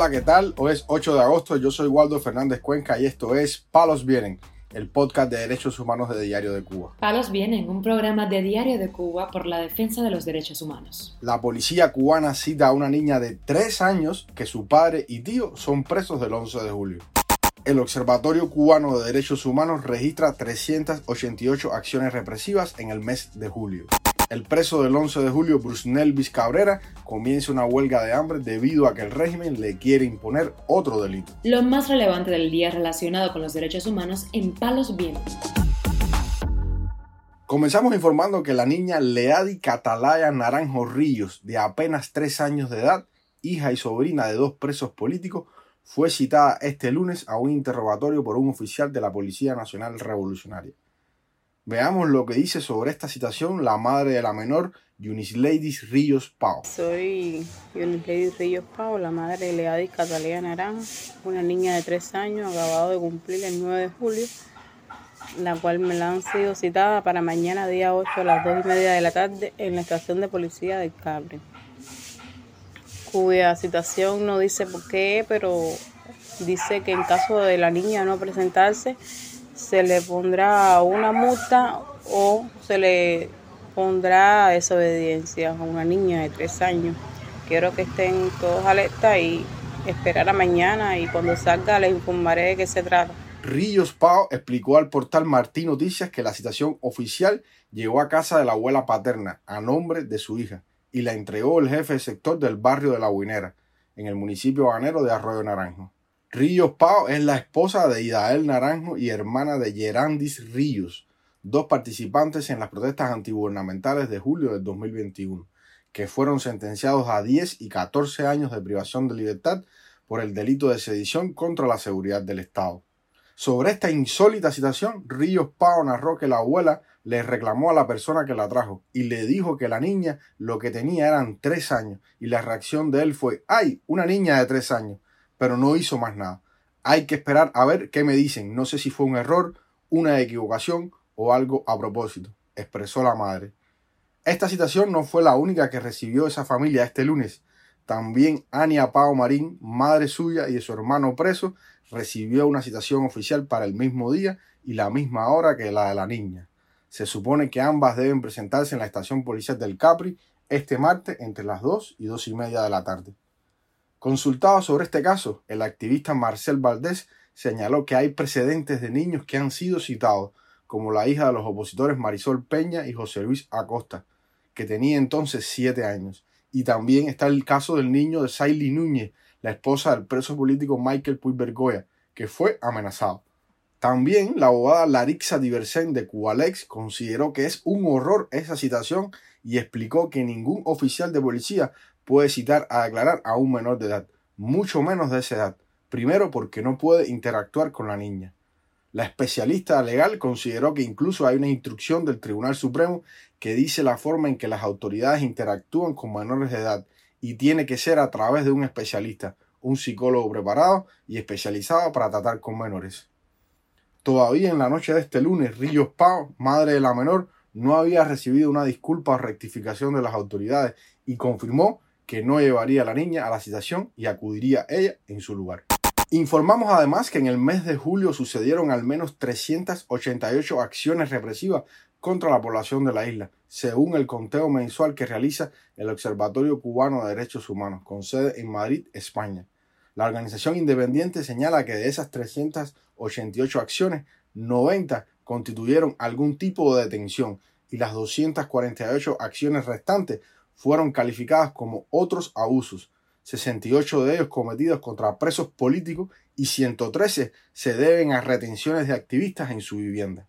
Hola, ¿qué tal? Hoy es 8 de agosto, yo soy Waldo Fernández Cuenca y esto es Palos Vienen, el podcast de derechos humanos de Diario de Cuba. Palos Vienen, un programa de Diario de Cuba por la defensa de los derechos humanos. La policía cubana cita a una niña de 3 años que su padre y tío son presos del 11 de julio. El Observatorio Cubano de Derechos Humanos registra 388 acciones represivas en el mes de julio. El preso del 11 de julio, Bruce Nelvis Cabrera, comienza una huelga de hambre debido a que el régimen le quiere imponer otro delito. Lo más relevante del día relacionado con los derechos humanos en Palos Vientos. Comenzamos informando que la niña Leadi Catalaya Naranjo Ríos, de apenas 3 años de edad, hija y sobrina de dos presos políticos, fue citada este lunes a un interrogatorio por un oficial de la Policía Nacional Revolucionaria. Veamos lo que dice sobre esta situación la madre de la menor, Ladies Ríos Pau. Soy Ladies Ríos Pau, la madre de Leadis Catalina Naranja, una niña de 3 años, acabado de cumplir el 9 de julio, la cual me la han sido citada para mañana, día 8 a las 2 y media de la tarde, en la estación de policía de Cabre, cuya citación no dice por qué, pero dice que en caso de la niña no presentarse, se le pondrá una multa o se le pondrá desobediencia a una niña de tres años. Quiero que estén todos alerta y esperar a mañana y cuando salga les informaré de qué se trata. Ríos Pau explicó al portal Martín Noticias que la citación oficial llegó a casa de la abuela paterna a nombre de su hija y la entregó el jefe de sector del barrio de La Huinera, en el municipio banero de Arroyo Naranjo. Ríos Pau es la esposa de Idael Naranjo y hermana de Gerandis Ríos, dos participantes en las protestas antigubernamentales de julio del 2021, que fueron sentenciados a 10 y 14 años de privación de libertad por el delito de sedición contra la seguridad del Estado. Sobre esta insólita situación, Ríos Pau narró que la abuela le reclamó a la persona que la trajo y le dijo que la niña lo que tenía eran tres años y la reacción de él fue ¡ay! una niña de tres años pero no hizo más nada. Hay que esperar a ver qué me dicen. No sé si fue un error, una equivocación o algo a propósito, expresó la madre. Esta citación no fue la única que recibió esa familia este lunes. También Ania Pao Marín, madre suya y de su hermano preso, recibió una citación oficial para el mismo día y la misma hora que la de la niña. Se supone que ambas deben presentarse en la estación policial del Capri este martes entre las 2 y 2 y media de la tarde. Consultado sobre este caso, el activista Marcel Valdés señaló que hay precedentes de niños que han sido citados, como la hija de los opositores Marisol Peña y José Luis Acosta, que tenía entonces siete años. Y también está el caso del niño de Saily Núñez, la esposa del preso político Michael Puig Bergoya, que fue amenazado. También la abogada Larixa Diversen de Cubalex consideró que es un horror esa citación y explicó que ningún oficial de policía puede citar a declarar a un menor de edad, mucho menos de esa edad, primero porque no puede interactuar con la niña. La especialista legal consideró que incluso hay una instrucción del Tribunal Supremo que dice la forma en que las autoridades interactúan con menores de edad y tiene que ser a través de un especialista, un psicólogo preparado y especializado para tratar con menores. Todavía en la noche de este lunes, Ríos Pau, madre de la menor, no había recibido una disculpa o rectificación de las autoridades y confirmó que no llevaría a la niña a la citación y acudiría ella en su lugar. Informamos además que en el mes de julio sucedieron al menos 388 acciones represivas contra la población de la isla, según el conteo mensual que realiza el Observatorio Cubano de Derechos Humanos, con sede en Madrid, España. La organización independiente señala que de esas 388 acciones, 90 constituyeron algún tipo de detención y las 248 acciones restantes fueron calificadas como otros abusos, 68 de ellos cometidos contra presos políticos y 113 se deben a retenciones de activistas en su vivienda.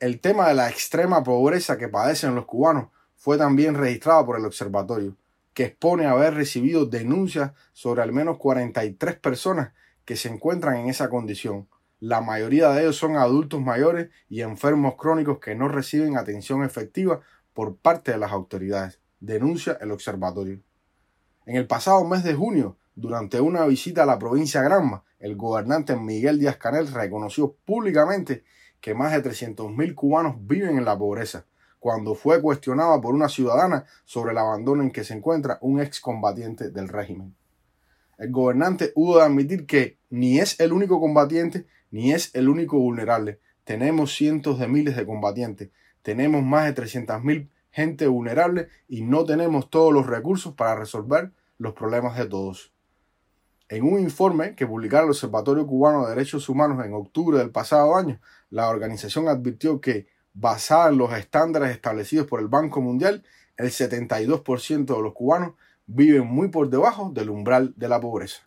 El tema de la extrema pobreza que padecen los cubanos fue también registrado por el observatorio, que expone haber recibido denuncias sobre al menos 43 personas que se encuentran en esa condición. La mayoría de ellos son adultos mayores y enfermos crónicos que no reciben atención efectiva por parte de las autoridades denuncia el observatorio. En el pasado mes de junio, durante una visita a la provincia Granma, el gobernante Miguel Díaz Canel reconoció públicamente que más de 300.000 cubanos viven en la pobreza, cuando fue cuestionada por una ciudadana sobre el abandono en que se encuentra un excombatiente del régimen. El gobernante hubo de admitir que ni es el único combatiente ni es el único vulnerable. Tenemos cientos de miles de combatientes, tenemos más de 300.000 gente vulnerable y no tenemos todos los recursos para resolver los problemas de todos. En un informe que publicara el Observatorio Cubano de Derechos Humanos en octubre del pasado año, la organización advirtió que, basada en los estándares establecidos por el Banco Mundial, el 72% de los cubanos viven muy por debajo del umbral de la pobreza.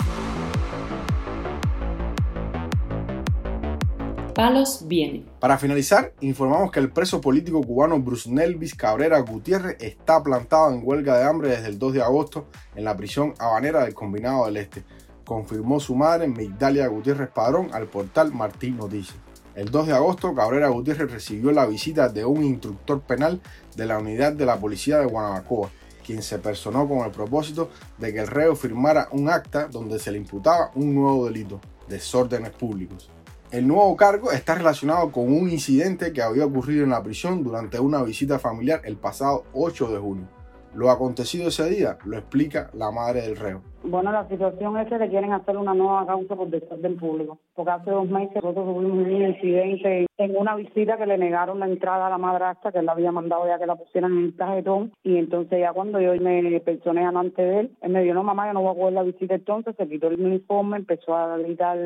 Para finalizar, informamos que el preso político cubano Bruce Nelvis Cabrera Gutiérrez está plantado en huelga de hambre desde el 2 de agosto en la prisión habanera del Combinado del Este, confirmó su madre Migdalia Gutiérrez Padrón al portal Martín Noticias. El 2 de agosto, Cabrera Gutiérrez recibió la visita de un instructor penal de la unidad de la policía de Guanabacoa, quien se personó con el propósito de que el reo firmara un acta donde se le imputaba un nuevo delito, desórdenes públicos. El nuevo cargo está relacionado con un incidente que había ocurrido en la prisión durante una visita familiar el pasado 8 de junio. Lo acontecido ese día lo explica la madre del reo. Bueno, la situación es que le quieren hacer una nueva causa por desorden público, porque hace dos meses nosotros tuvimos un incidente en una visita que le negaron la entrada a la madrastra, que él la había mandado ya que la pusieran en el tarjetón, y entonces ya cuando yo me personé delante de él, él me dijo, no mamá, yo no voy a coger la visita entonces, se quitó el uniforme, empezó a gritar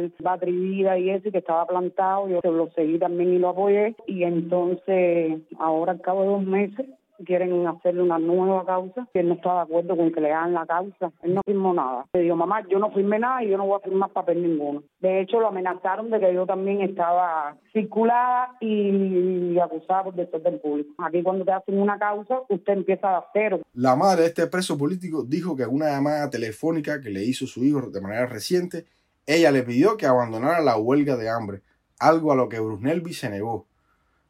vida y eso, y que estaba plantado, yo lo seguí también y lo apoyé, y entonces ahora al cabo de dos meses quieren hacerle una nueva causa, que él no está de acuerdo con que le hagan la causa. Él no firmó nada. Le digo, mamá, yo no firmé nada y yo no voy a firmar papel ninguno. De hecho, lo amenazaron de que yo también estaba circulada y acusada por desorden público. Aquí cuando te hacen una causa, usted empieza a cero. La madre de este preso político dijo que una llamada telefónica que le hizo su hijo de manera reciente, ella le pidió que abandonara la huelga de hambre, algo a lo que Brusnelvi se negó.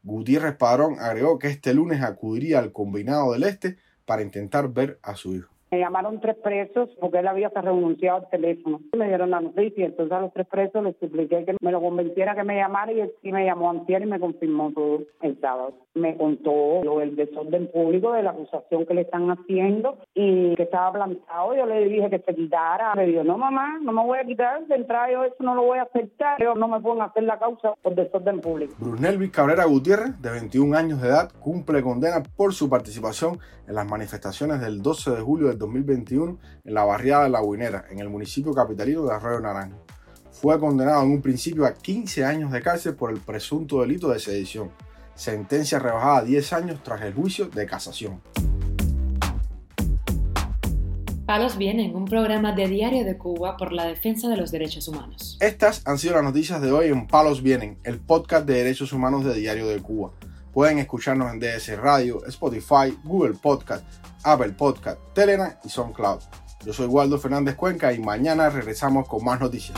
Gutiérrez Padrón agregó que este lunes acudiría al combinado del Este para intentar ver a su hijo. Me llamaron tres presos porque él había renunciado al teléfono. Me dieron la noticia, entonces a los tres presos les supliqué que me lo convenciera que me llamara y él sí me llamó antier y me confirmó todo el sábado. Me contó lo del desorden público, de la acusación que le están haciendo y que estaba plantado. Yo le dije que se quitara. Me dijo, no mamá, no me voy a quitar, de entrada yo eso no lo voy a aceptar. Yo no me pueden hacer la causa por desorden público. Brunelvis Cabrera Gutiérrez, de 21 años de edad, cumple condena por su participación en las manifestaciones del 12 de julio del 2021 en la barriada de La Guinera, en el municipio capitalino de Arroyo Naranjo. Fue condenado en un principio a 15 años de cárcel por el presunto delito de sedición, sentencia rebajada a 10 años tras el juicio de casación. Palos Vienen, un programa de Diario de Cuba por la defensa de los derechos humanos. Estas han sido las noticias de hoy en Palos Vienen, el podcast de derechos humanos de Diario de Cuba. Pueden escucharnos en DS Radio, Spotify, Google Podcast, Apple Podcast, Telegram y SoundCloud. Yo soy Waldo Fernández Cuenca y mañana regresamos con más noticias.